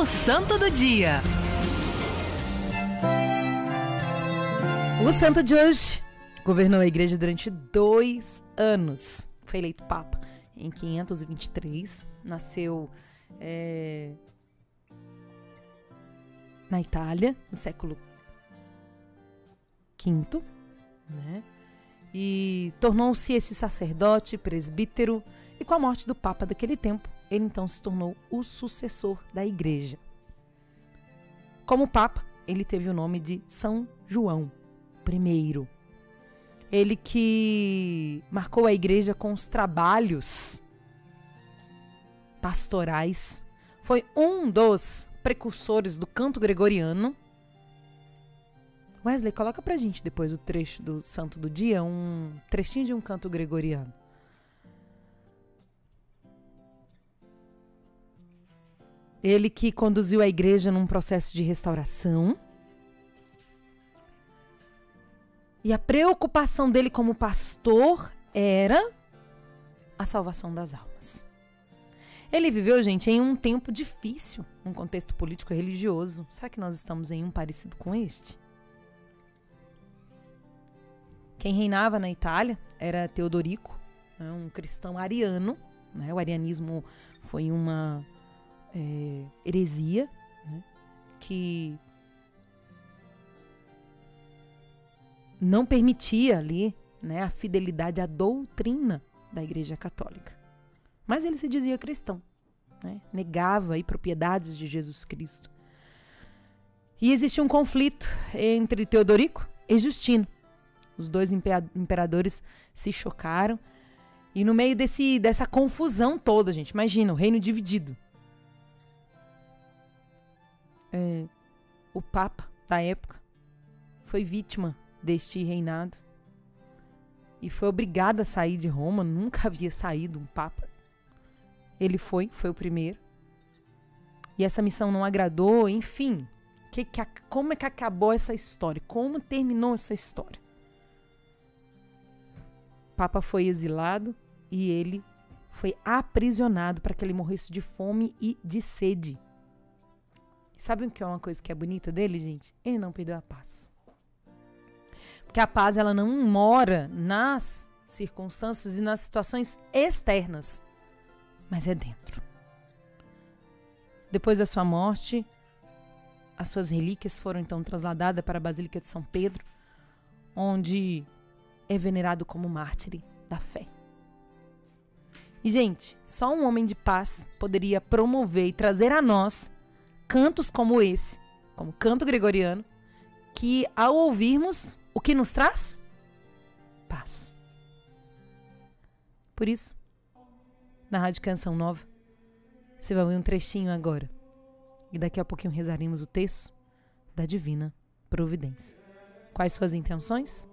O Santo do Dia. O santo de hoje governou a igreja durante dois anos. Foi eleito Papa em 523. Nasceu é, na Itália, no século V, né? E tornou-se esse sacerdote, presbítero, e com a morte do Papa daquele tempo, ele então se tornou o sucessor da igreja. Como Papa, ele teve o nome de São João I. Ele que marcou a igreja com os trabalhos pastorais, foi um dos precursores do canto gregoriano. Wesley, coloca pra gente depois o trecho do Santo do Dia, um trechinho de um canto gregoriano. Ele que conduziu a igreja num processo de restauração. E a preocupação dele como pastor era a salvação das almas. Ele viveu, gente, em um tempo difícil, um contexto político e religioso. Será que nós estamos em um parecido com este? Quem reinava na Itália era Teodorico, né, um cristão ariano. Né? O arianismo foi uma é, heresia, né, que não permitia ali né, a fidelidade à doutrina da Igreja Católica. Mas ele se dizia cristão, né, negava aí propriedades de Jesus Cristo. E existia um conflito entre Teodorico e Justino. Os dois imperadores se chocaram. E no meio desse, dessa confusão toda, gente, imagina, o reino dividido é, o Papa da época foi vítima deste reinado e foi obrigado a sair de Roma. Nunca havia saído um Papa. Ele foi, foi o primeiro. E essa missão não agradou, enfim. Que, que, como é que acabou essa história? Como terminou essa história? O Papa foi exilado e ele foi aprisionado para que ele morresse de fome e de sede. Sabe o que é uma coisa que é bonita dele, gente? Ele não perdeu a paz. Porque a paz ela não mora nas circunstâncias e nas situações externas, mas é dentro. Depois da sua morte, as suas relíquias foram então trasladadas para a Basílica de São Pedro, onde é venerado como mártir da fé. E, gente, só um homem de paz poderia promover e trazer a nós cantos como esse, como canto gregoriano, que ao ouvirmos, o que nos traz? Paz. Por isso, na Rádio Canção Nova, você vai ouvir um trechinho agora. E daqui a pouquinho rezaremos o texto da Divina Providência. Quais suas intenções?